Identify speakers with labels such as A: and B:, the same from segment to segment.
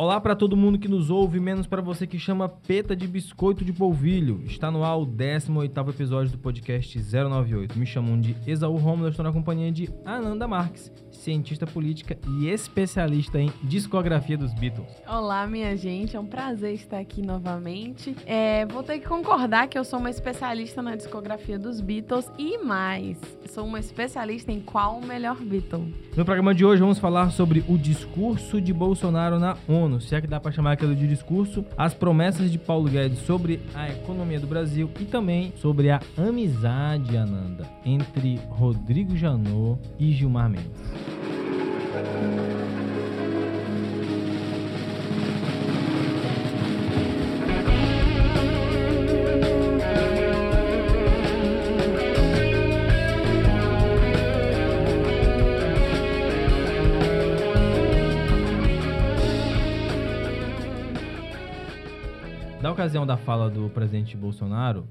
A: Olá para todo mundo que nos ouve, menos para você que chama Peta de Biscoito de Polvilho. Está no ar o 18º episódio do podcast 098. Me chamam de Exaú Romulo, estou na companhia de Ananda Marques, cientista política e especialista em discografia dos Beatles.
B: Olá, minha gente, é um prazer estar aqui novamente. É, vou ter que concordar que eu sou uma especialista na discografia dos Beatles e mais, sou uma especialista em qual o melhor Beatle.
A: No programa de hoje vamos falar sobre o discurso de Bolsonaro na ONU se é que dá para chamar aquilo de discurso, as promessas de Paulo Guedes sobre a economia do Brasil e também sobre a amizade, Ananda, entre Rodrigo Janot e Gilmar Mendes. Ocasião da fala do presidente Bolsonaro,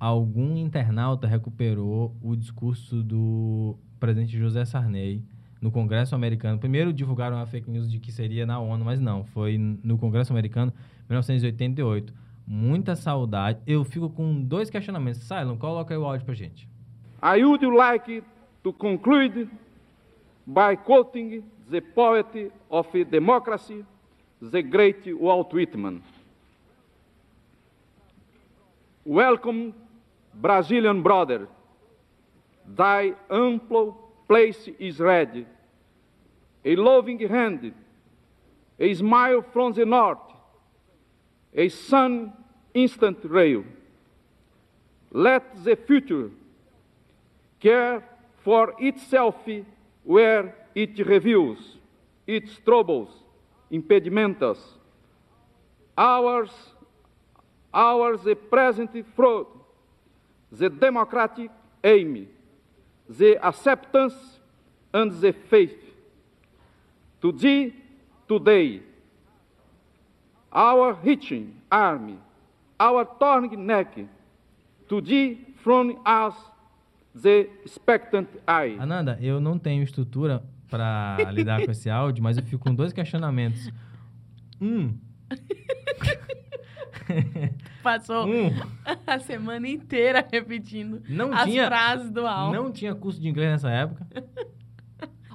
A: algum internauta recuperou o discurso do presidente José Sarney no Congresso americano. Primeiro divulgaram a fake news de que seria na ONU, mas não, foi no Congresso americano, 1988. Muita saudade. Eu fico com dois questionamentos. Silon, coloca aí o áudio pra gente.
C: I would like to conclude by quoting the poet of democracy, the great Walt Whitman. Welcome, Brazilian brother. Thy ample place is ready. A loving hand, a smile from the north, a sun instant rail. Let the future care for itself where it reveals its troubles, impediments. Ours ours the present fraud, the democratic aim, the acceptance and the faith. To thee today, our hitching army, our turning neck, to thee from us the expectant eye.
A: Ananda, eu não tenho estrutura para lidar com esse áudio, mas eu fico com dois questionamentos. Um.
B: Passou hum. a semana inteira repetindo
A: não
B: as
A: tinha,
B: frases do álbum.
A: Não tinha curso de inglês nessa época.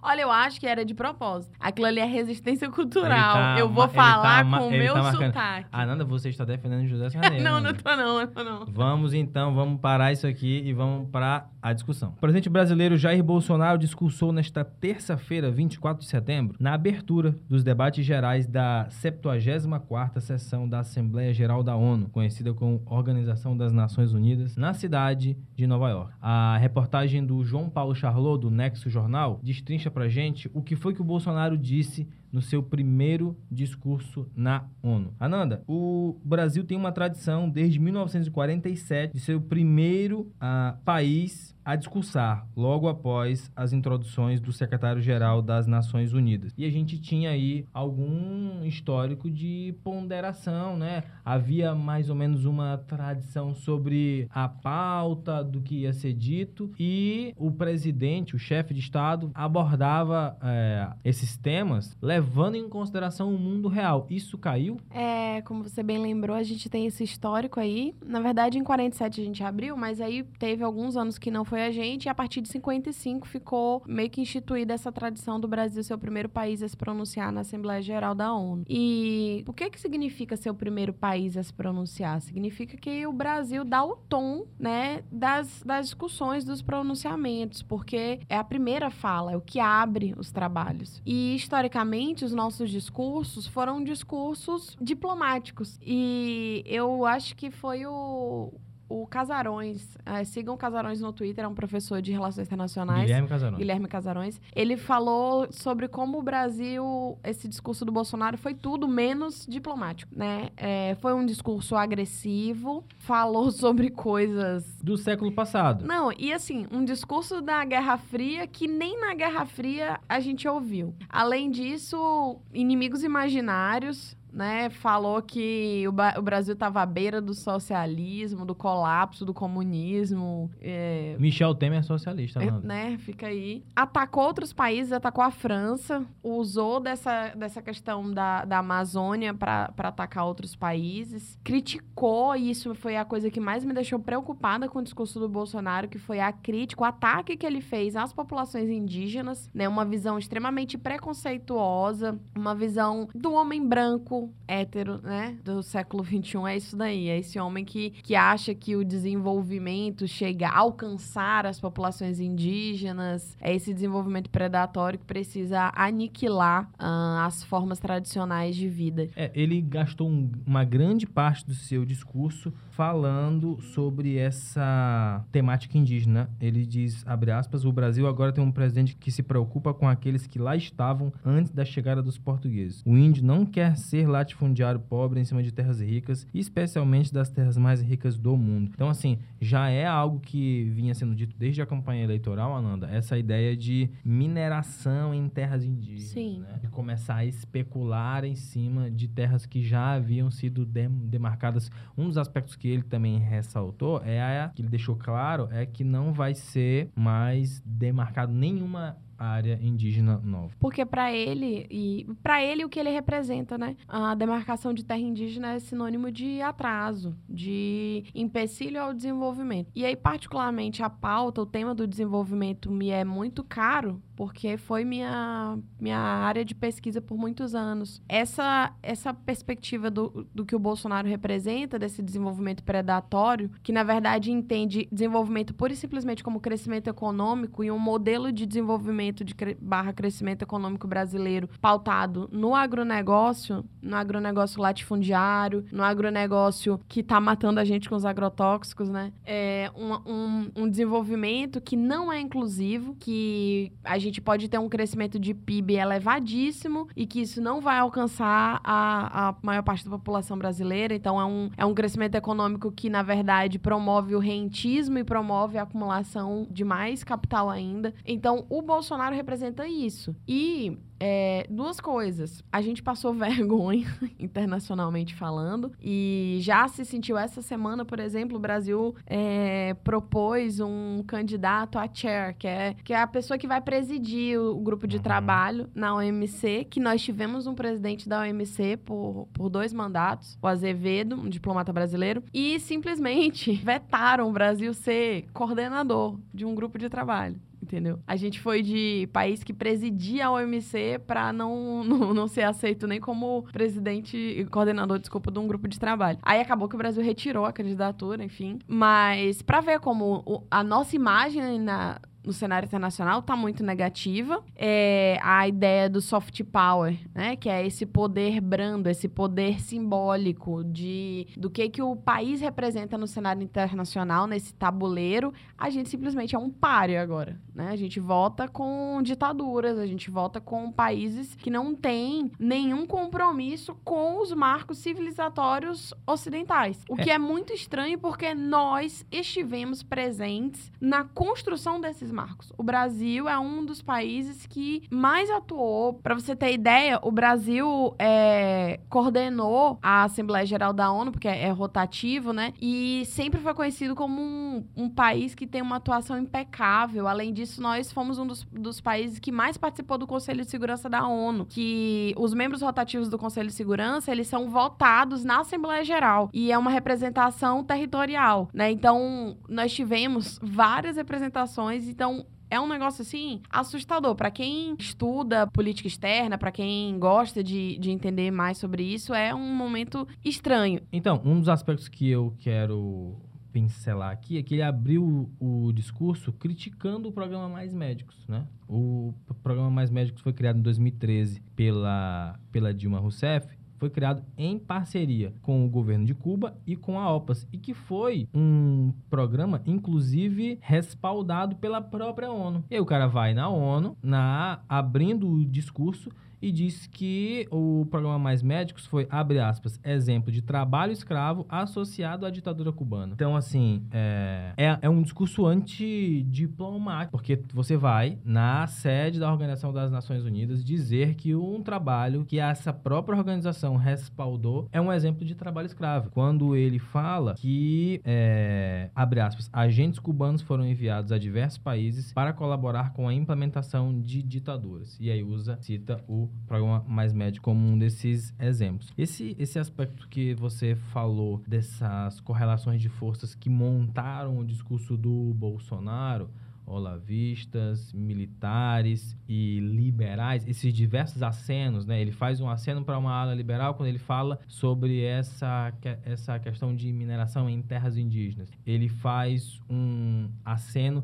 B: Olha, eu acho que era de propósito. Aquilo ali é resistência cultural. Tá, eu vou falar tá, com o meu tá sotaque.
A: Ananda, você está defendendo José Sarney.
B: não, não tô não, não tô não.
A: Vamos então, vamos parar isso aqui e vamos para a discussão. O presidente brasileiro Jair Bolsonaro discursou nesta terça-feira, 24 de setembro, na abertura dos debates gerais da 74ª sessão da Assembleia Geral da ONU, conhecida como Organização das Nações Unidas, na cidade de Nova York. A reportagem do João Paulo Charlot, do Nexo Jornal, destrincha pra gente o que foi que o Bolsonaro disse no seu primeiro discurso na ONU. Ananda, o Brasil tem uma tradição desde 1947 de ser o primeiro uh, país a discursar logo após as introduções do secretário-geral das Nações Unidas. E a gente tinha aí algum histórico de ponderação, né? Havia mais ou menos uma tradição sobre a pauta do que ia ser dito e o presidente, o chefe de Estado, abordava é, esses temas levando em consideração o mundo real. Isso caiu?
B: É, como você bem lembrou, a gente tem esse histórico aí. Na verdade, em 47 a gente abriu, mas aí teve alguns anos que não foi a gente, e a partir de 55 ficou meio que instituída essa tradição do Brasil ser o primeiro país a se pronunciar na Assembleia Geral da ONU. E o que que significa ser o primeiro país a se pronunciar? Significa que o Brasil dá o tom, né, das, das discussões, dos pronunciamentos, porque é a primeira fala, é o que abre os trabalhos. E, historicamente, os nossos discursos foram discursos diplomáticos. E eu acho que foi o, o Casarões, é, sigam o Casarões no Twitter, é um professor de Relações Internacionais.
A: Guilherme Casarões.
B: Guilherme Casarões. Ele falou sobre como o Brasil, esse discurso do Bolsonaro foi tudo menos diplomático, né? É, foi um discurso agressivo, falou sobre coisas...
A: Do século passado.
B: Não, e assim, um discurso da Guerra Fria que nem na Guerra Fria a gente ouviu. Além disso, inimigos imaginários, né? Falou que o, o Brasil estava à beira do socialismo, do colapso, do comunismo. é,
A: Michel Temer é socialista,
B: é, né? Fica aí. Atacou outros países, atacou a França, usou dessa, dessa questão da, da Amazônia para atacar outros países, criticou, e isso foi a coisa que mais me deixou preocupada com o discurso do Bolsonaro, que foi a crítica, o ataque que ele fez às populações indígenas, né? Uma visão extremamente preconceituosa, uma visão do homem branco, hétero, né? Do século XXI, é isso daí. É esse homem que, que acha que o desenvolvimento chega a alcançar as populações indígenas, é esse desenvolvimento predatório que precisa aniquilar ah, as formas tradicionais de vida.
A: É, ele gastou um- uma grande parte do seu discurso falando sobre essa temática indígena. Ele diz, abre aspas, o Brasil agora tem um presidente que se preocupa com aqueles que lá estavam antes da chegada dos portugueses. O índio não quer ser latifundiário pobre em cima de terras ricas, especialmente das terras mais ricas do mundo. Então, assim, já é algo que vinha sendo dito desde a campanha eleitoral, Ananda, essa ideia de mineração em terras indígenas.
B: Sim.
A: né? De começar a especular em cima de terras que já haviam sido dem- demarcadas. Um dos aspectos que ele também ressaltou é a, que ele deixou claro é que não vai ser mais demarcado nenhuma área indígena nova.
B: Porque para ele e para ele o que ele representa, né? A demarcação de terra indígena é sinônimo de atraso, de empecilho ao desenvolvimento. E aí particularmente a pauta, o tema do desenvolvimento me é muito caro, porque foi minha minha área de pesquisa por muitos anos. Essa essa perspectiva do, do que o Bolsonaro representa desse desenvolvimento predatório, que na verdade entende desenvolvimento pura e simplesmente como crescimento econômico e um modelo de desenvolvimento de cre- barra crescimento econômico brasileiro pautado no agronegócio, no agronegócio latifundiário, no agronegócio que tá matando a gente com os agrotóxicos, né? É um, um, um desenvolvimento que não é inclusivo, que a gente pode ter um crescimento de PIB elevadíssimo e que isso não vai alcançar a, a maior parte da população brasileira. Então, é um, é um crescimento econômico que, na verdade, promove o rentismo e promove a acumulação de mais capital ainda. Então, o Bolsonaro representa isso. E é, duas coisas. A gente passou vergonha, internacionalmente falando, e já se sentiu essa semana, por exemplo, o Brasil é, propôs um candidato a chair, que é, que é a pessoa que vai presidir o, o grupo de
A: Uhum.
B: trabalho na OMC, que nós tivemos um presidente da OMC por, por dois mandatos, o Azevedo, um diplomata brasileiro, e simplesmente vetaram o Brasil ser coordenador de um grupo de trabalho. Entendeu? A gente foi de país que presidia a OMC para não, não, não ser aceito nem como presidente, coordenador, desculpa, de um grupo de trabalho. Aí acabou que o Brasil retirou a candidatura, enfim. Mas para ver como a nossa imagem na, no cenário internacional tá muito negativa. É a ideia do soft power, né? Que é esse poder brando, esse poder simbólico de do que que o país representa no cenário internacional, nesse tabuleiro. A gente simplesmente é um páreo agora, né? A gente vota com ditaduras, a gente vota com países que não têm nenhum compromisso com os marcos civilizatórios ocidentais. O que é muito estranho porque nós estivemos presentes na construção desses marcos. O Brasil é um dos países que mais atuou. Para você ter ideia, o Brasil é, coordenou a Assembleia Geral da ONU, porque é, é rotativo, né? E sempre foi conhecido como um, um país que tem uma atuação impecável. Além disso, nós fomos um dos, dos países que mais participou do Conselho de Segurança da ONU, que os membros rotativos do Conselho de Segurança, eles são votados na Assembleia Geral e é uma representação territorial, né? Então, nós tivemos várias representações, então é um negócio assim assustador para quem estuda política externa, para quem gosta de, de entender mais sobre isso, é um momento estranho.
A: Então, um dos aspectos que eu quero pincelar aqui é que ele abriu o discurso criticando o programa Mais Médicos, né? O programa Mais Médicos foi criado em 2013 pela, pela Dilma Rousseff, foi criado em parceria com o governo de Cuba e com a OPAS, e que foi um programa, inclusive, respaldado pela própria ONU. E aí o cara vai na ONU, na, abrindo o discurso e diz que o programa Mais Médicos foi, abre aspas, exemplo de trabalho escravo associado à ditadura cubana. Então, assim, é, é, é um discurso antidiplomático, porque você vai na sede da Organização das Nações Unidas dizer que um trabalho que essa própria organização respaldou é um exemplo de trabalho escravo. Quando ele fala que, é, abre aspas, agentes cubanos foram enviados a diversos países para colaborar com a implementação de ditaduras. E aí usa, cita o programa Mais Médio como um desses exemplos. Esse, esse aspecto que você falou dessas correlações de forças que montaram o discurso do Bolsonaro, olavistas, militares e liberais, esses diversos acenos, né? Ele faz um aceno para uma ala liberal quando ele fala sobre essa, essa questão de mineração em terras indígenas. Ele faz um aceno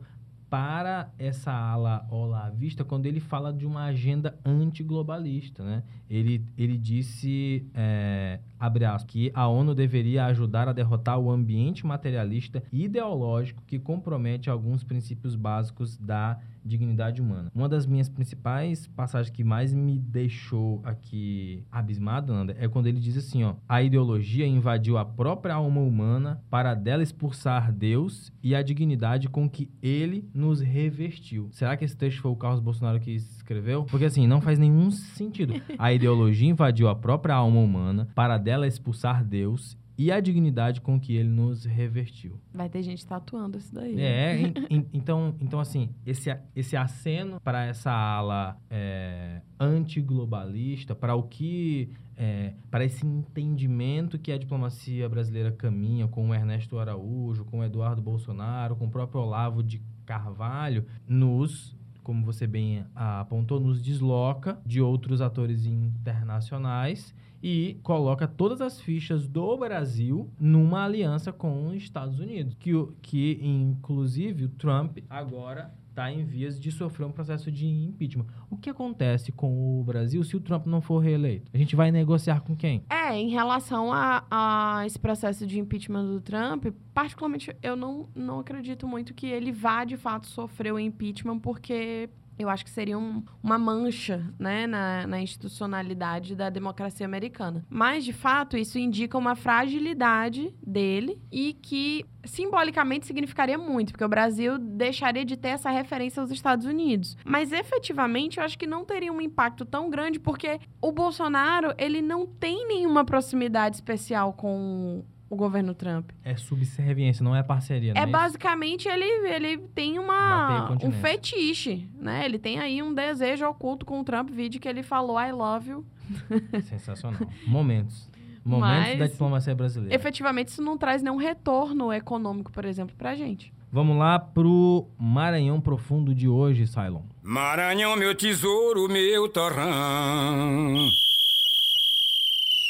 A: para essa ala olavista quando ele fala de uma agenda antiglobalista, né? Ele, ele disse, é, abre aspas, que a ONU deveria ajudar a derrotar o ambiente materialista e ideológico que compromete alguns princípios básicos da dignidade humana. Uma das minhas principais passagens que mais me deixou aqui abismado, Nanda, é quando ele diz assim, ó, a ideologia invadiu a própria alma humana para dela expulsar Deus e a dignidade com que ele nos revestiu. Será que esse texto foi o Carlos Bolsonaro que escreveu? Porque assim, não faz nenhum sentido. A ideologia invadiu a própria alma humana para dela expulsar Deus e a dignidade com que ele nos revestiu.
B: Vai ter gente tatuando isso daí.
A: É, então, então assim, esse, esse aceno para essa ala é, antiglobalista, para o que é, para esse entendimento que a diplomacia brasileira caminha com o Ernesto Araújo, com o Eduardo Bolsonaro, com o próprio Olavo de Carvalho, nos como você bem apontou, nos desloca de outros atores internacionais e coloca todas as fichas do Brasil numa aliança com os Estados Unidos, que, que inclusive o Trump agora está em vias de sofrer um processo de impeachment. O que acontece com o Brasil se o Trump não for reeleito? A gente vai negociar com quem?
B: É, em relação a, a esse processo de impeachment do Trump, particularmente eu não, não acredito muito que ele vá de fato sofrer o impeachment, porque eu acho que seria um, uma mancha né, na, na, institucionalidade da democracia americana. Mas, de fato, isso indica uma fragilidade dele e que simbolicamente significaria muito, porque o Brasil deixaria de ter essa referência aos Estados Unidos. Mas, efetivamente, eu acho que não teria um impacto tão grande, porque o Bolsonaro ele não tem nenhuma proximidade especial com o governo Trump.
A: É subserviência, não é parceria,
B: É,
A: é
B: basicamente ele, ele tem uma um fetiche, né? Ele tem aí um desejo oculto com o Trump, vídeo que ele falou I love you.
A: Sensacional. Momentos. Momentos Mas, da diplomacia brasileira.
B: Efetivamente, isso não traz nenhum retorno econômico, por exemplo, pra gente.
A: Vamos lá pro Maranhão Profundo de hoje, Cylon.
D: Maranhão, meu tesouro, meu torrão.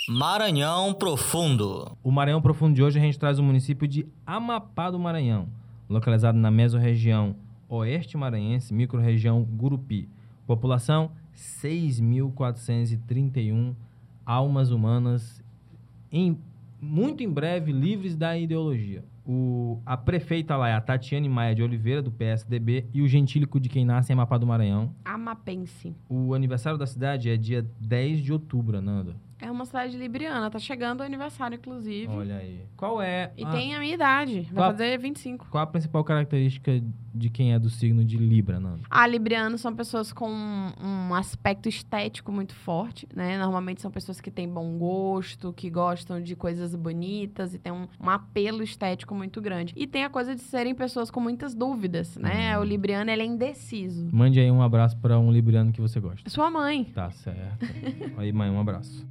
E: Maranhão Profundo.
A: O Maranhão Profundo de hoje a gente traz o município de Amapá do Maranhão, localizado na mesorregião oeste maranhense, microrregião Gurupi. População 6.431 almas humanas, em, muito em breve livres da ideologia. O, a prefeita lá é a Tatiane Maia de Oliveira, do PSDB, e o gentílico de quem nasce em Amapá do Maranhão.
B: Amapense.
A: O aniversário da cidade é dia 10 de outubro, Nanda.
B: É uma cidade libriana, tá chegando o aniversário, inclusive.
A: Olha aí. Qual é.
B: E a... tem a minha idade, vai qual... fazer 25.
A: Qual a principal característica de quem é do signo de Libra, Nando?
B: Ah, librianos são pessoas com um, aspecto estético muito forte, né? Normalmente são pessoas que têm bom gosto, que gostam de coisas bonitas e tem um, um apelo estético muito grande. E tem a coisa de serem pessoas com muitas dúvidas, né? Hum. O libriano, ele é indeciso.
A: Mande aí um abraço para um libriano que você gosta.
B: Sua mãe.
A: Tá certo. aí, mãe, um abraço.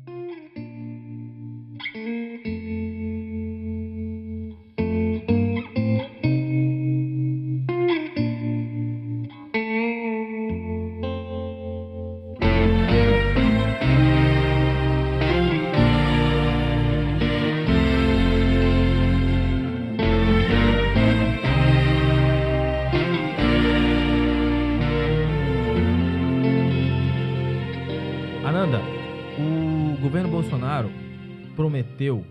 A: Prometeu,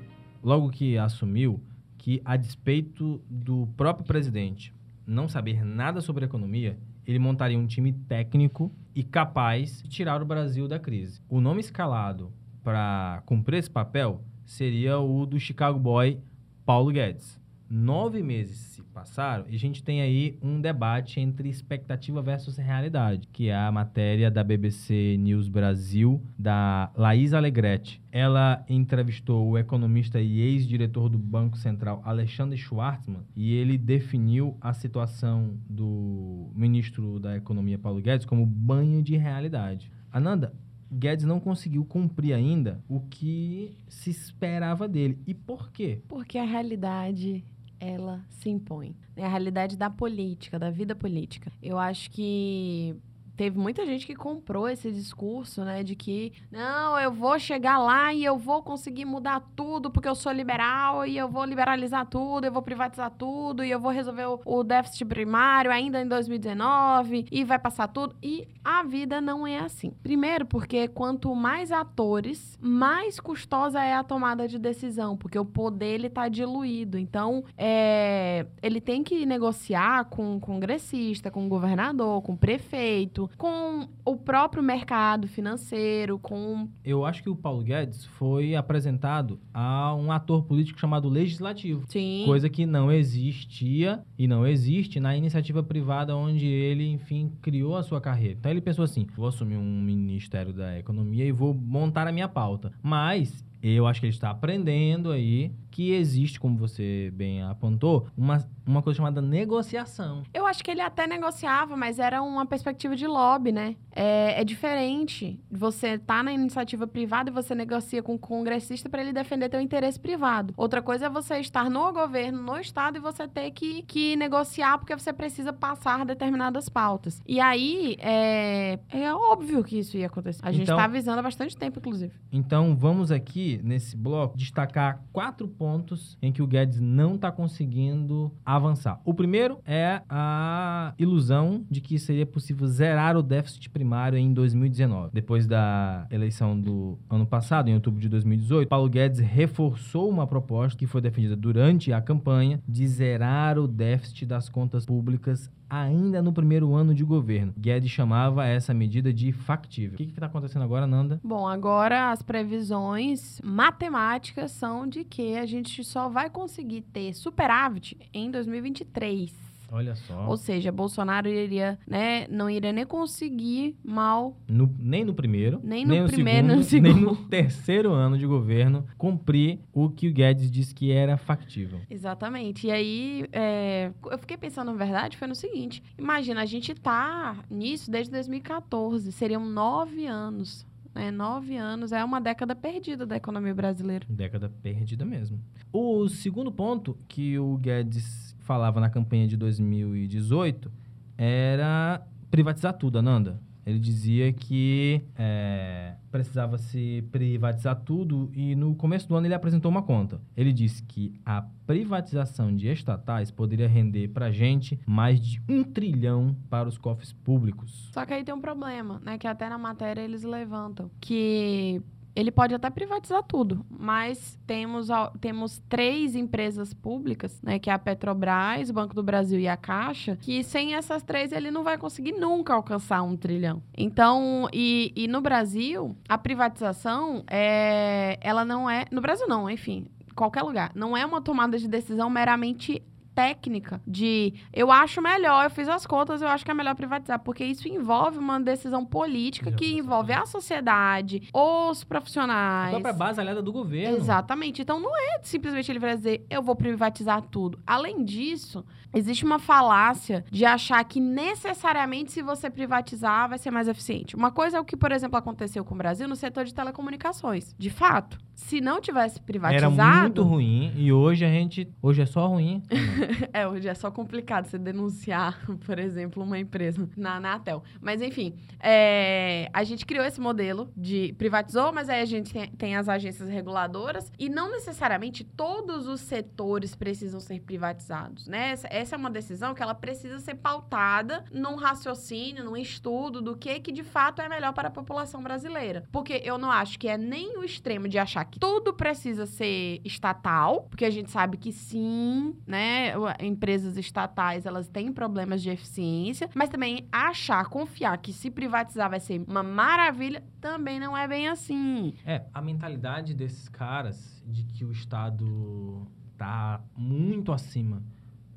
A: logo que assumiu, que a despeito do próprio presidente não saber nada sobre economia, ele montaria um time técnico e capaz de tirar o Brasil da crise. O nome escalado para cumprir esse papel seria o do Chicago Boy Paulo Guedes. Nove meses se passaram e a gente tem aí um debate entre expectativa versus realidade, que é a matéria da BBC News Brasil, da Laís Alegretti. Ela entrevistou o economista e ex-diretor do Banco Central, Alexandre Schwartzman, e ele definiu a situação do ministro da Economia, Paulo Guedes, como banho de realidade. Ananda, Guedes não conseguiu cumprir ainda o que se esperava dele. E por quê?
B: Porque a realidade ela se impõe. É a realidade da política, da vida política. Eu acho que teve muita gente que comprou esse discurso, né, de que não, eu vou chegar lá e eu vou conseguir mudar tudo porque eu sou liberal e eu vou liberalizar tudo, eu vou privatizar tudo e eu vou resolver o, o déficit primário ainda em 2019 e vai passar tudo. E a vida não é assim. Primeiro, porque quanto mais atores, mais custosa é a tomada de decisão, porque o poder ele tá diluído. Então, é, ele tem que negociar com o congressista, com o governador, com o prefeito, com o próprio mercado financeiro, com.
A: Eu acho que o Paulo Guedes foi apresentado a um ator político chamado legislativo.
B: Sim.
A: Coisa que não existia e não existe na iniciativa privada onde ele, enfim, criou a sua carreira. Então ele pensou assim: vou assumir um ministério da economia e vou montar a minha pauta. Mas eu acho que ele está aprendendo aí que existe, como você bem apontou, uma, uma coisa chamada negociação.
B: Eu acho que ele até negociava, mas era uma perspectiva de lobby, né? É, é diferente. Você tá na iniciativa privada e você negocia com o congressista para ele defender teu interesse privado. Outra coisa é você estar no governo, no estado, e você ter que, que negociar porque você precisa passar determinadas pautas. E aí, é, é óbvio que isso ia acontecer. A gente
A: Então-
B: tá avisando há bastante tempo, inclusive.
A: Então, vamos aqui, nesse bloco, destacar quatro pontos em que o Guedes não está conseguindo avançar. O primeiro é a ilusão de que seria possível zerar o déficit primário em 2019. Depois da eleição do ano passado, em outubro de 2018, Paulo Guedes reforçou uma proposta que foi defendida durante a campanha de zerar o déficit das contas públicas ainda no primeiro ano de governo. Guedes chamava essa medida de factível. O que está acontecendo agora, Nanda?
B: Bom, agora as previsões matemáticas são de que a gente só vai conseguir ter superávit em 2023.
A: Olha só.
B: Ou seja, Bolsonaro iria, né, não iria nem conseguir mal
A: No- nem no primeiro,
B: Nem no primeiro, nem no
A: segundo, nem
B: segundo.
A: no terceiro ano de governo cumprir o que o Guedes disse que era factível.
B: Exatamente. E aí, é, eu fiquei pensando, na verdade, foi no seguinte: imagina, a gente tá nisso desde 2014, seriam nove anos. Né? Nove anos é uma década perdida da economia brasileira.
A: Década perdida mesmo. O segundo ponto que o Guedes falava na campanha de 2018 era privatizar tudo, Ananda. Ele dizia que é, precisava se privatizar tudo e no começo do ano ele apresentou uma conta. Ele disse que a privatização de estatais poderia render para gente mais de um trilhão para os cofres públicos.
B: Só que aí tem um problema, né? Que até na matéria eles levantam. Que ele pode até privatizar tudo, mas temos, temos três empresas públicas, né? Que é a Petrobras, o Banco do Brasil e a Caixa, que sem essas três ele não vai conseguir nunca alcançar um trilhão. Então, e, e no Brasil, a privatização, é, ela não é... No Brasil não, enfim, qualquer lugar. Não é uma tomada de decisão meramente técnica de eu acho melhor, eu fiz as contas, eu acho que é melhor privatizar, porque isso envolve uma decisão política
A: Já
B: que envolve a sociedade, os
A: A
B: profissionais.
A: própria base aliada do governo.
B: Exatamente. Então não é simplesmente ele vai dizer eu vou privatizar tudo. Além disso, existe uma falácia de achar que necessariamente se você privatizar vai ser mais eficiente. Uma coisa é o que, por exemplo, aconteceu com o Brasil no setor de telecomunicações. De fato, se não tivesse
A: Era
B: privatizado,
A: muito ruim e hoje a gente. Hoje é só ruim.
B: É, hoje é só complicado você denunciar, por exemplo, uma empresa na Anatel. Mas, enfim, é, a gente criou esse modelo de privatizou, mas aí a gente tem, tem as agências reguladoras e não necessariamente todos os setores precisam ser privatizados, né? Essa, essa é uma decisão que ela precisa ser pautada num raciocínio, num estudo do que que de fato é melhor para a população brasileira. Porque eu não acho que é nem o extremo de achar tudo precisa ser estatal, porque a gente sabe que sim, né, empresas estatais, elas têm problemas de eficiência, mas também achar, confiar que se privatizar vai ser uma maravilha, também não é bem assim.
A: É, a mentalidade desses caras de que o Estado tá muito acima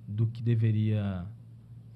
A: do que deveria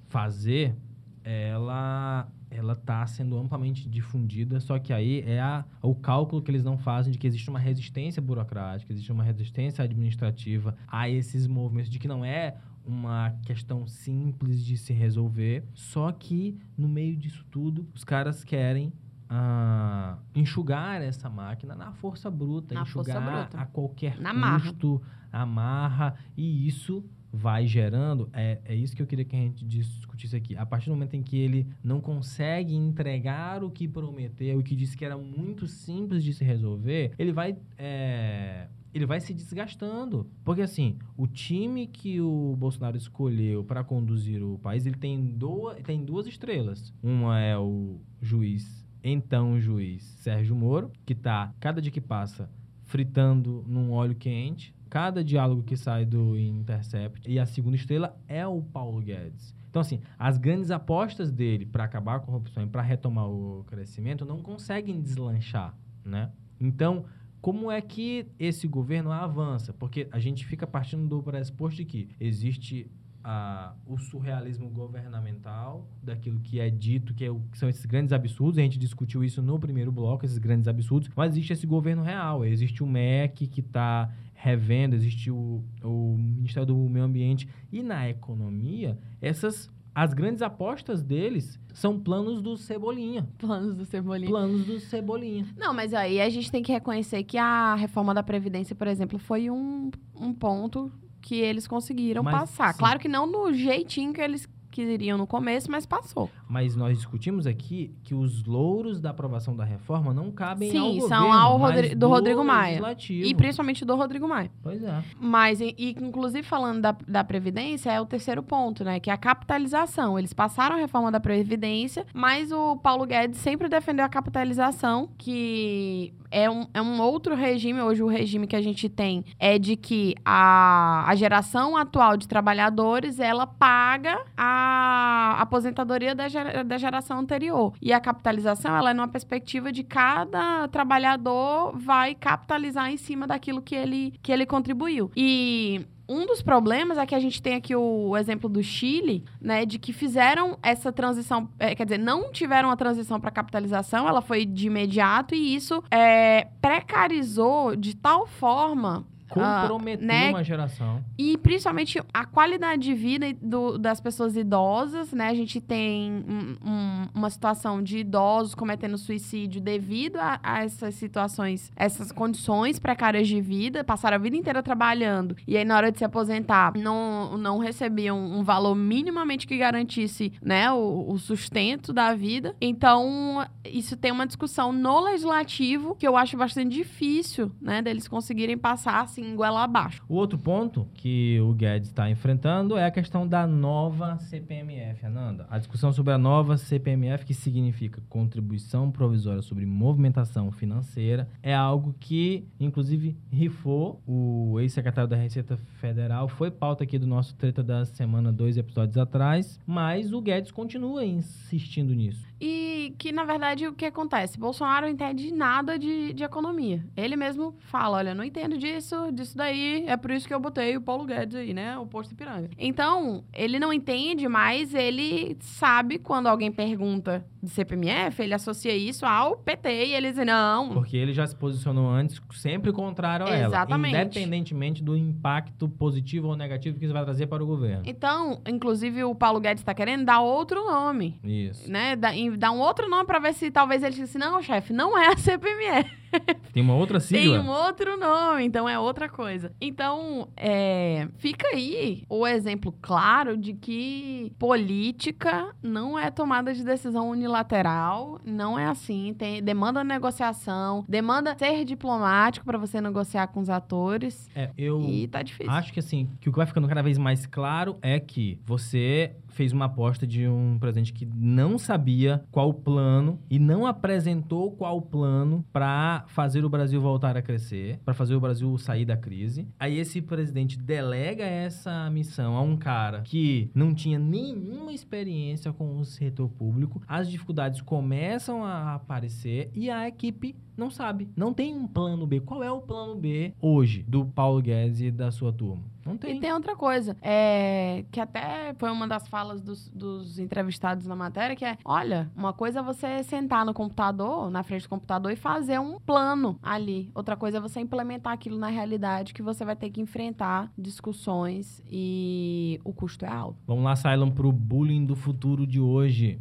A: fazer, ela ela tá sendo amplamente difundida, só que aí é a, o cálculo que eles não fazem de que existe uma resistência burocrática, existe uma resistência administrativa a esses movimentos, de que não é uma questão simples de se resolver, só que no meio disso tudo, os caras querem ah, enxugar essa máquina na força bruta,
B: Na força
A: enxugar
B: bruta.
A: a qualquer
B: Na
A: custo, amarra, e isso vai gerando, é, é isso que eu queria que a gente discutisse aqui. A partir do momento em que ele não consegue entregar o que prometeu, o que disse que era muito simples de se resolver, ele vai, é, ele vai se desgastando. Porque assim, o time que o Bolsonaro escolheu para conduzir o país, ele tem duas, tem duas estrelas. Uma é o juiz, então juiz Sérgio Moro, que tá, cada dia que passa, fritando num óleo quente. Cada diálogo que sai do Intercept. E a segunda estrela é o Paulo Guedes. Então, assim, as grandes apostas dele para acabar a corrupção e para retomar o crescimento não conseguem deslanchar, né? Então, como é que esse governo avança? Porque a gente fica partindo do pressuposto de que existe a, o surrealismo governamental, daquilo que é dito, que, é o- que são esses grandes absurdos. A gente discutiu isso no primeiro bloco, esses grandes absurdos. Mas existe esse governo real. Existe o MEC que está revendo, existe o, o Ministério do Meio Ambiente. E na economia, essas... As grandes apostas deles são planos do Cebolinha.
B: Planos do Cebolinha.
A: Planos do Cebolinha.
B: Não, mas aí a gente tem que reconhecer que a reforma da Previdência, por exemplo, foi um, um ponto que eles conseguiram
A: Mas,
B: passar.
A: sim.
B: Claro que não no jeitinho que eles queriam no começo, mas passou.
A: Mas nós discutimos aqui que os louros da aprovação da reforma não cabem ao
B: Sim,
A: governo,
B: são ao Rodri- do Rodrigo Maia. E principalmente do Rodrigo Maia.
A: Pois é.
B: Mas, e, e, inclusive, falando da, da Previdência, é o terceiro ponto, né? Que é a capitalização. Eles passaram a reforma da Previdência, mas o Paulo Guedes sempre defendeu a capitalização, que é um, é um outro regime. Hoje, o regime que a gente tem é de que a, a geração atual de trabalhadores, ela paga a aposentadoria da, gera- da geração anterior. E a capitalização, ela é numa perspectiva de cada trabalhador vai capitalizar em cima daquilo que ele, que ele contribuiu. E um dos problemas é que a gente tem aqui o exemplo do Chile, né, de que fizeram essa transição, é, quer dizer, não tiveram a transição para capitalização, ela foi de imediato e isso é, precarizou de tal forma
A: Comprometeu
B: né?
A: uma geração.
B: e principalmente a qualidade de vida do- das pessoas idosas, né? A gente tem um- um- uma situação de idosos cometendo suicídio devido a, a essas situações, essas condições precárias de vida, passaram a vida inteira trabalhando e aí na hora de se aposentar não, não recebiam um valor minimamente que garantisse, né, o, o sustento da vida. Então, isso tem uma discussão no legislativo que eu acho bastante difícil, né, deles conseguirem passar assim, goela abaixo.
A: O outro ponto que o Guedes está enfrentando é a questão da nova CPMF, Ananda. A discussão sobre a nova CPMF, que significa Contribuição Provisória sobre Movimentação Financeira, é algo que, inclusive, rifou o ex-secretário da Receita Federal. Foi pauta aqui do nosso Treta da Semana, dois episódios atrás, mas o Guedes continua insistindo nisso.
B: E que, na verdade, o que acontece? Bolsonaro não entende nada de, de economia. Ele mesmo fala: olha, não entendo disso, disso daí, é por isso que eu botei o Paulo Guedes aí, né? O posto Ipiranga. Então, ele não entende, mas ele sabe quando alguém pergunta de CPMF, ele associa isso ao PT e ele diz: não,
A: Porque ele já se posicionou antes sempre contrário a ela.
B: Exatamente.
A: Independentemente do impacto positivo ou negativo que isso vai trazer para o governo.
B: Então, inclusive, o Paulo Guedes está querendo dar outro nome.
A: Isso.
B: Né? Dar, em- dar um outro nome para ver se talvez ele diga assim: não, chefe, não é a CPMF.
A: Tem uma outra
B: Tem
A: sigla?
B: um outro nome, então é outra coisa. Então, é, fica aí o exemplo claro de que política não é tomada de decisão unilateral, não é assim. Tem, demanda negociação, demanda ser diplomático para você negociar com os atores.
A: É, eu
B: E tá difícil.
A: acho que assim, que o que vai ficando cada vez mais claro é que você fez uma aposta de um presidente que não sabia qual o plano e não apresentou qual o plano para fazer o Brasil voltar a crescer, para fazer o Brasil sair da crise. Aí esse presidente delega essa missão a um cara que não tinha nenhuma experiência com o setor público. As dificuldades começam a aparecer e a equipe não sabe, não tem um plano B. Qual é o plano B hoje do Paulo Guedes e da sua turma? Não tem.
B: E tem outra coisa, é, que até foi uma das falas dos, dos entrevistados na matéria, que é, olha, uma coisa é você sentar no computador, na frente do computador, e fazer um plano ali. Outra coisa é você implementar aquilo na realidade, que você vai ter que enfrentar discussões e o custo é alto.
A: Vamos lá, Cylon, pro bullying do futuro de hoje.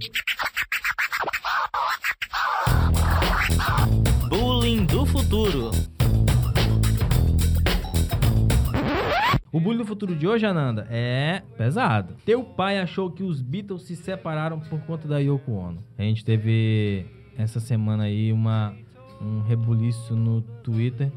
E: Bullying do futuro.
A: O bullying do futuro de hoje, Ananda, é pesado. Teu pai achou que os Beatles se separaram por conta da Yoko Ono. A gente teve essa semana aí uma, um rebuliço no Twitter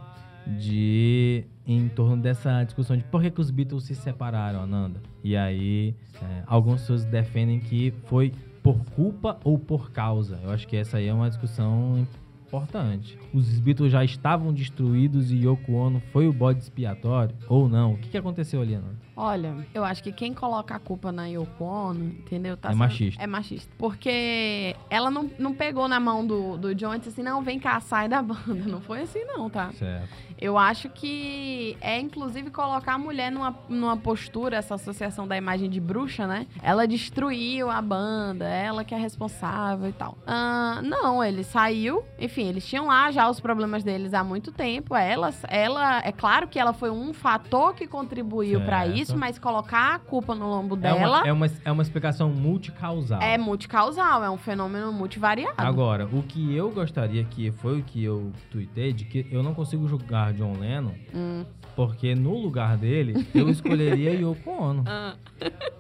A: de em torno dessa discussão de por que, que os Beatles se separaram, Ananda. E aí, é, algumas pessoas defendem que foi por culpa ou por causa. Eu acho que essa aí é uma discussão importante. Os Beatles já estavam destruídos e Yoko Ono foi o bode expiatório ou não? O que, aconteceu ali, Ananda?
B: Olha, eu acho que quem coloca a culpa na Yoko Ono, entendeu? Tá
A: É
B: sendo-
A: machista.
B: É machista. Porque ela não, não pegou na mão do, do John e disse assim, não, vem cá, sai da banda. Não foi assim não, tá?
A: Certo.
B: Eu acho que é, inclusive, colocar a mulher numa, numa postura, essa associação da imagem de bruxa, né? Ela destruiu a banda, ela que é responsável e tal. Ah, não, ele saiu, enfim, eles tinham lá já os problemas deles há muito tempo. Ela, ela é claro que ela foi um fator que contribuiu pra
A: Certo.
B: Isso, mas colocar a culpa no lombo
A: É
B: dela
A: uma, é, uma, é uma explicação multicausal.
B: é multicausal, é um fenômeno multivariado.
A: Agora, o que eu gostaria que foi o que eu tuitei, de que eu não consigo julgar John Lennon,
B: Hum.
A: porque no lugar dele, eu escolheria Yoko Ono.
B: Ah,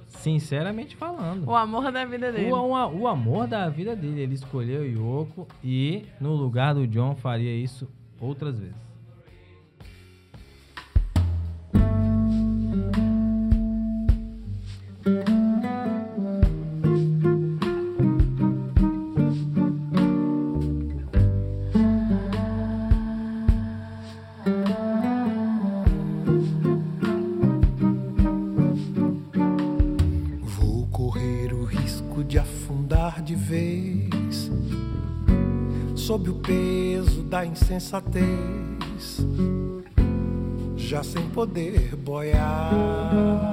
A: Sinceramente falando.
B: o amor da vida dele.
A: O, o, o amor da vida dele. Ele escolheu Yoko e, no lugar do John, faria isso outras vezes.
F: De vez sob o peso da insensatez, já sem poder boiar.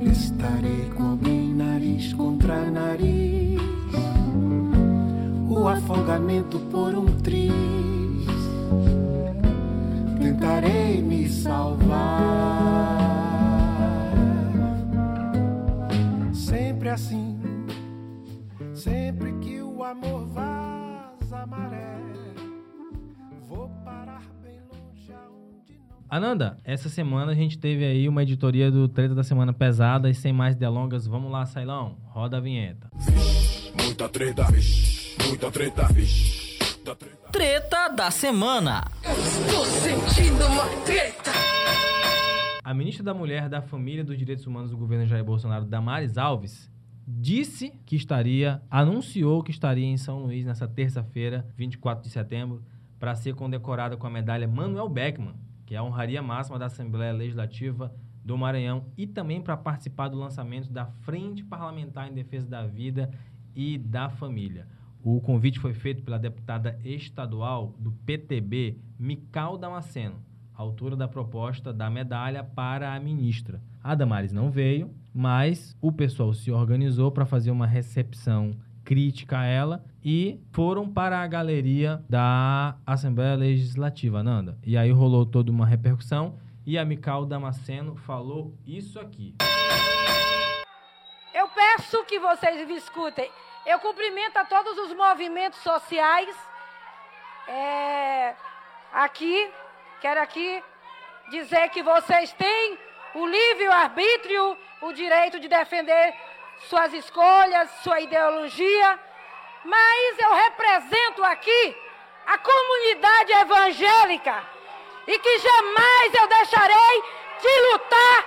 F: Estarei com alguém nariz contra nariz, o afogamento por um triz tentarei me salvar.
A: Ananda, essa semana a gente teve aí uma editoria do Treta da Semana Pesada e sem mais delongas, vamos lá, Sailão, roda a vinheta.
G: Muita treta, vixe, muita treta, vixe, muita treta.
E: Treta da semana.
A: A ministra da Mulher, da Família e dos Direitos Humanos do governo Jair Bolsonaro, Damares Alves, disse que estaria, anunciou que estaria em São Luís nessa terça-feira, 24 de setembro, para ser condecorada com a medalha Manuel Beckman, que é a honraria máxima da Assembleia Legislativa do Maranhão, e também para participar do lançamento da Frente Parlamentar em Defesa da Vida e da Família. O convite foi feito pela deputada estadual do PTB, Mical Damasceno, autora da proposta da medalha para a ministra. A Damares não veio, mas o pessoal se organizou para fazer uma recepção crítica a ela e foram para a galeria da Assembleia Legislativa, Nanda. E aí rolou toda uma repercussão e a Mical Damasceno falou isso aqui.
H: Eu peço que vocês me escutem. Eu cumprimento a todos os movimentos sociais. É, aqui, quero aqui dizer que vocês têm o livre arbítrio, o direito de defender suas escolhas, sua ideologia, mas eu represento aqui a comunidade evangélica e que jamais eu deixarei de lutar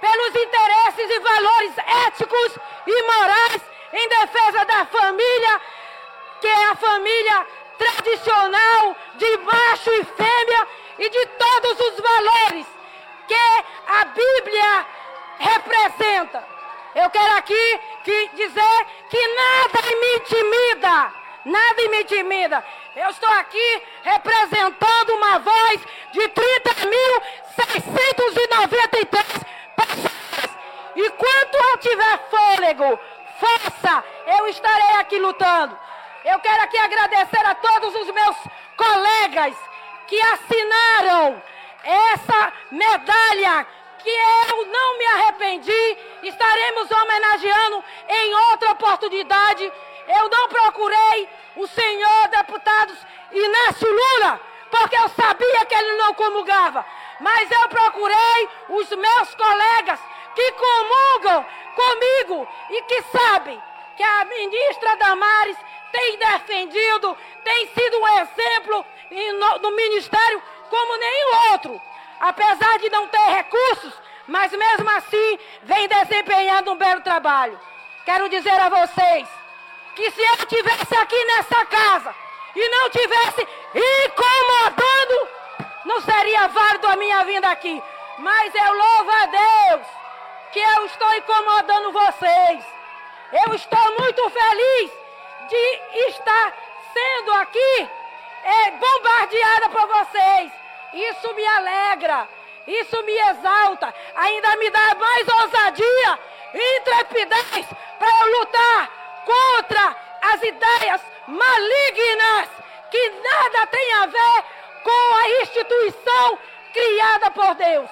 H: pelos interesses e valores éticos e morais em defesa da família, que é a família tradicional de macho e fêmea e de todos os valores que a Bíblia. Eu quero aqui que dizer que nada me intimida, nada me intimida. Eu estou aqui representando uma voz de 30.693 pessoas. E quanto eu tiver fôlego, força, eu estarei aqui lutando. Eu quero aqui agradecer a todos os meus colegas que assinaram essa medalha que eu não me arrependi. Estaremos homenageando em outra oportunidade. Eu não procurei o senhor deputado Inácio Lula, porque eu sabia que ele não comungava. Mas eu procurei os meus colegas que comungam comigo e que sabem que a ministra Damares tem defendido, tem sido um exemplo no, no ministério como nenhum outro. Apesar de não ter recursos, mas mesmo assim vem desempenhando um belo trabalho. Quero dizer a vocês que se eu estivesse aqui nessa casa e não tivesse incomodando, não seria válido a minha vinda aqui. Mas eu louvo a Deus que eu estou incomodando vocês. Eu estou muito feliz de estar sendo aqui é, bombardeada por vocês. Isso me alegra, isso me exalta, ainda me dá mais ousadia e intrepidez para eu lutar contra as ideias malignas que nada tem a ver com a instituição criada por Deus.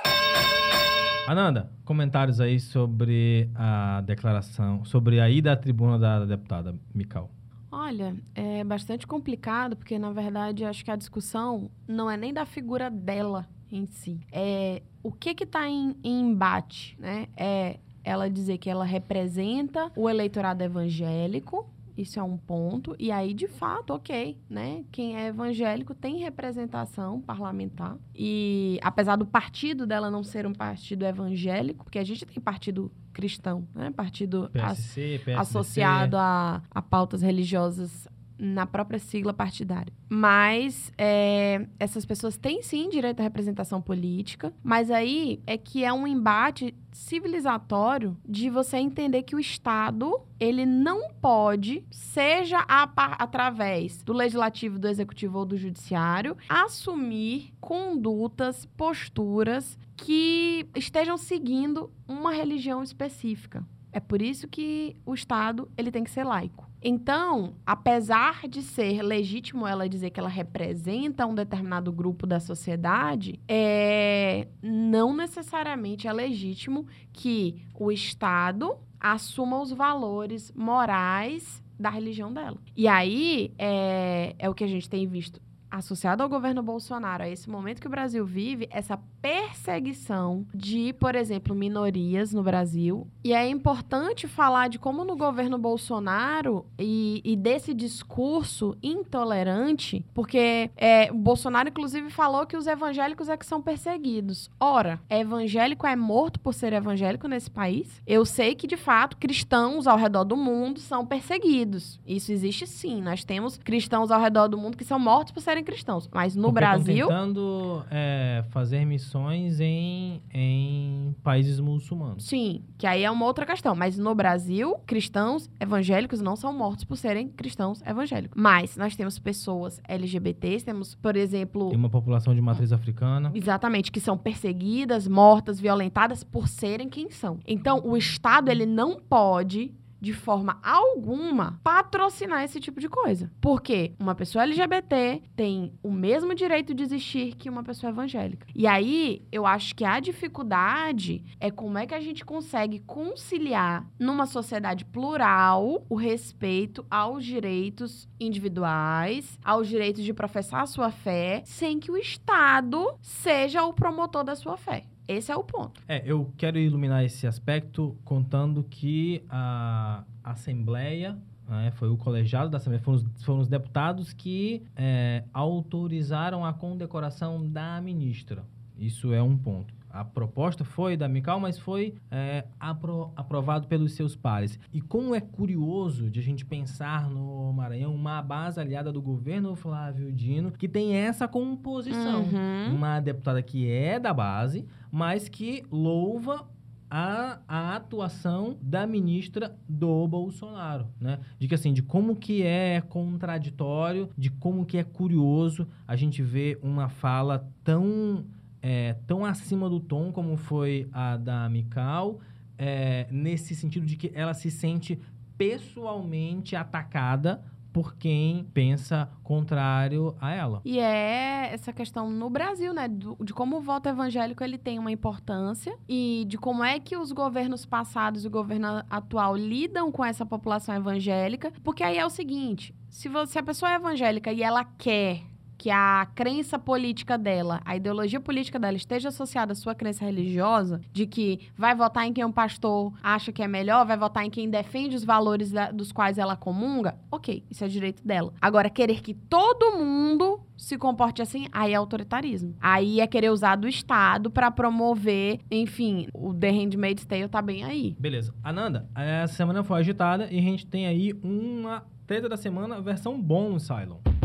A: Ananda, comentários aí sobre a declaração, sobre a ida à tribuna da deputada Mical.
B: Olha, é bastante complicado, porque na verdade acho que a discussão não é nem da figura dela em si. É o que que está em, em embate, né? É ela dizer que ela representa o eleitorado evangélico, isso é um ponto. E aí, de fato, ok, né? Quem é evangélico tem representação parlamentar. E apesar do partido dela não ser um partido evangélico, porque a gente tem partido cristão, né? Partido
A: PSC, PSDC.
B: associado a, a pautas religiosas na própria sigla partidária. Mas é, essas pessoas têm sim direito à representação política, mas aí é que é um embate civilizatório de você entender que o Estado ele não pode, seja a, através do legislativo, do executivo ou do judiciário, assumir condutas, posturas que estejam seguindo uma religião específica. É por isso que o Estado ele tem que ser laico. Então, apesar de ser legítimo ela dizer que ela representa um determinado grupo da sociedade, é, não necessariamente é legítimo que o Estado assuma os valores morais da religião dela. E aí é, é o que a gente tem visto associado ao governo Bolsonaro, a esse momento que o Brasil vive, essa perseguição de, por exemplo, minorias no Brasil. E é importante falar de como no governo Bolsonaro e, e desse discurso intolerante, porque é, o Bolsonaro, inclusive, falou que os evangélicos é que são perseguidos. Ora, evangélico é morto por ser evangélico nesse país? Eu sei que, de fato, cristãos ao redor do mundo são perseguidos. Isso existe sim. Nós temos cristãos ao redor do mundo que são mortos por serem cristãos. Mas no
A: Porque
B: Brasil.
A: Estão tentando é, fazer missões em, em países muçulmanos.
B: Sim, que aí é uma outra questão. Mas no Brasil, cristãos evangélicos não são mortos por serem cristãos evangélicos. Mas nós temos pessoas LGBTs, temos, por exemplo.
A: Tem uma população de matriz africana.
B: Exatamente, que são perseguidas, mortas, violentadas por serem quem são. Então, o Estado, ele não pode de forma alguma, patrocinar esse tipo de coisa. Porque uma pessoa LGBT tem o mesmo direito de existir que uma pessoa evangélica. E aí, eu acho que a dificuldade é como é que a gente consegue conciliar numa sociedade plural o respeito aos direitos individuais, aos direitos de professar a sua fé, sem que o Estado seja o promotor da sua fé. Esse é o ponto.
A: É, eu quero iluminar esse aspecto contando que a Assembleia, né, foi o colegiado da Assembleia, foram os, foram os deputados que é, autorizaram a condecoração da ministra. Isso é um ponto. A proposta foi da Mical, mas foi é, apro- aprovado pelos seus pares. E como é curioso de a gente pensar no Maranhão uma base aliada do governo Flávio Dino, que tem essa composição.
B: Uhum.
A: Uma deputada que é da base, mas que louva a, a atuação da ministra do Bolsonaro, né? De que assim, de como que é contraditório, de como que é curioso a gente ver uma fala tão é, tão acima do tom como foi a da Mical, é, nesse sentido de que ela se sente pessoalmente atacada por quem pensa contrário a ela.
B: E é essa questão no Brasil, né? do- de como o voto evangélico ele tem uma importância e de como é que os governos passados e o governo atual lidam com essa população evangélica. Porque aí é o seguinte: se, você, se a pessoa é evangélica e ela quer que a crença política dela, a ideologia política dela esteja associada à sua crença religiosa, de que vai votar em quem um pastor acha que é melhor, vai votar em quem defende os valores da- dos quais ela comunga, ok, isso é direito dela. Agora, querer que todo mundo se comporte assim, aí é autoritarismo. Aí é querer usar do Estado pra promover, enfim, o The Handmaid's Tale tá bem aí.
A: Beleza. Ananda, essa semana foi agitada e a gente tem aí uma treta da semana, versão bônus, Cylon.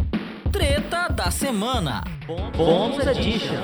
E: Treta da semana. Bônus Edition.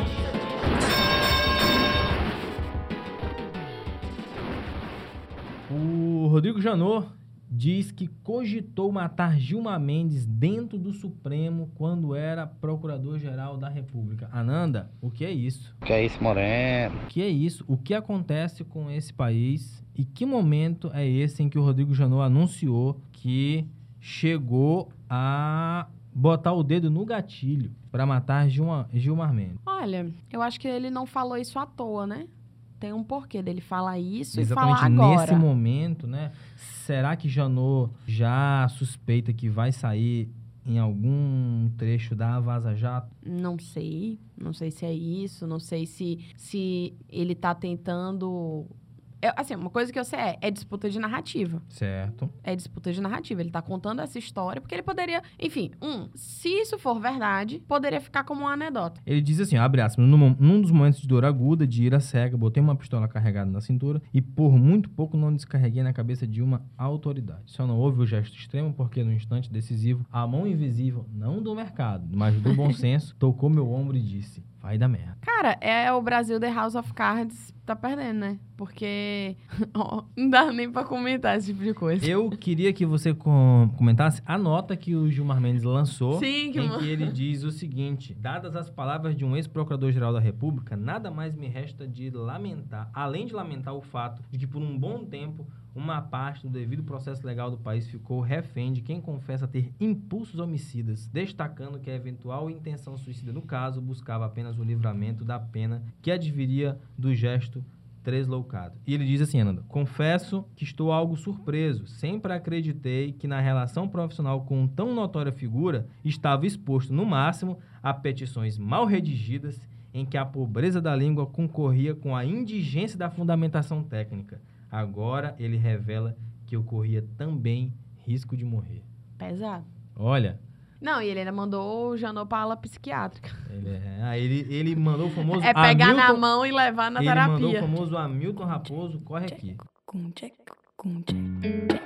A: O Rodrigo Janot diz que cogitou matar Gilmar Mendes dentro do Supremo quando era Procurador-Geral da República. Ananda, o que é isso?
I: Que é isso, Moreno?
A: O que é isso? O que acontece com esse país? E que momento é esse em que o Rodrigo Janot anunciou que chegou a botar o dedo no gatilho para matar Gilmar, Gilmar Mendes?
B: Olha, eu acho que ele não falou isso à toa, né? Tem um porquê dele falar isso
A: Exatamente
B: e falar agora.
A: nesse momento, né? Será que Janot já suspeita que vai sair em algum trecho da Vaza Jato?
B: Não sei, não sei se é isso, não sei se, se ele tá tentando... É, assim, uma coisa que eu sei é, é disputa de narrativa.
A: Certo.
B: É disputa de narrativa. Ele tá contando essa história porque ele poderia... Enfim, um, se isso for verdade, poderia ficar como uma anedota.
A: Ele diz assim, abre aspas, num, num dos momentos de dor aguda, de ira cega, botei uma pistola carregada na cintura e por muito pouco não descarreguei na cabeça de uma autoridade. Só não houve o gesto extremo porque no instante decisivo, a mão invisível, não do mercado, mas do bom senso, tocou meu ombro e disse, vai dar merda.
B: Cara, é o Brasil The House of Cards tá perdendo, né? Porque não dá nem pra comentar esse tipo de coisa.
A: Eu queria que você com- comentasse a nota que o Gilmar Mendes lançou,
B: Sim, que
A: em que ele diz o seguinte: dadas as palavras de um ex-procurador-geral da República, nada mais me resta de lamentar, além de lamentar o fato de que por um bom tempo uma parte do devido processo legal do país ficou refém de quem confessa ter impulsos homicidas, destacando que a eventual intenção suicida no caso buscava apenas o livramento da pena que adviria do gesto tresloucado. E ele diz assim, Ananda, confesso que estou algo surpreso. Sempre acreditei que na relação profissional com tão notória figura estava exposto no máximo a petições mal redigidas em que a pobreza da língua concorria com a indigência da fundamentação técnica. Agora ele revela que eu corria também risco de morrer.
B: Pesado.
A: Olha,
B: Não, e ele ainda mandou o Janot pra ala psiquiátrica.
A: ele, é- ah, ele, ele mandou o famoso
B: É pegar na
A: Hamilton-
B: mão e levar na
A: ele mandou o
B: terapia.
A: famoso Hamilton Raposo, corre aqui. Ananda,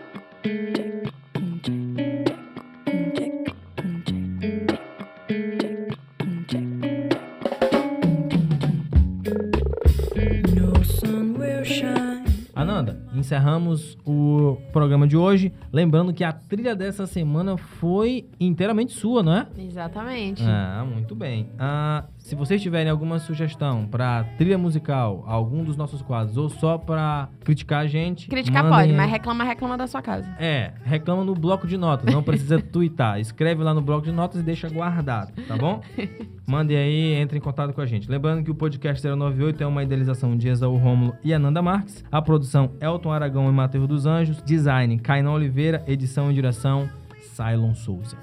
A: encerramos o programa de hoje. Lembrando que a trilha dessa semana foi inteiramente sua, não é?
B: Exatamente.
A: Ah, muito bem. Ah, se vocês tiverem alguma sugestão pra trilha musical, algum dos nossos quadros, ou só pra criticar a gente.
B: Criticar
A: mandem
B: pode, mas reclama, reclama da sua casa.
A: É, reclama no bloco de notas, não precisa twittar. Escreve lá no bloco de notas e deixa guardado, tá bom? Mande aí, entre em contato com a gente. Lembrando que o podcast 098 é uma idealização de Exaú Rômulo e Ananda Marques. A produção Elton Aragão e Matheus dos Anjos. Design Kainan Oliveira. Edição e direção Cylon Souza.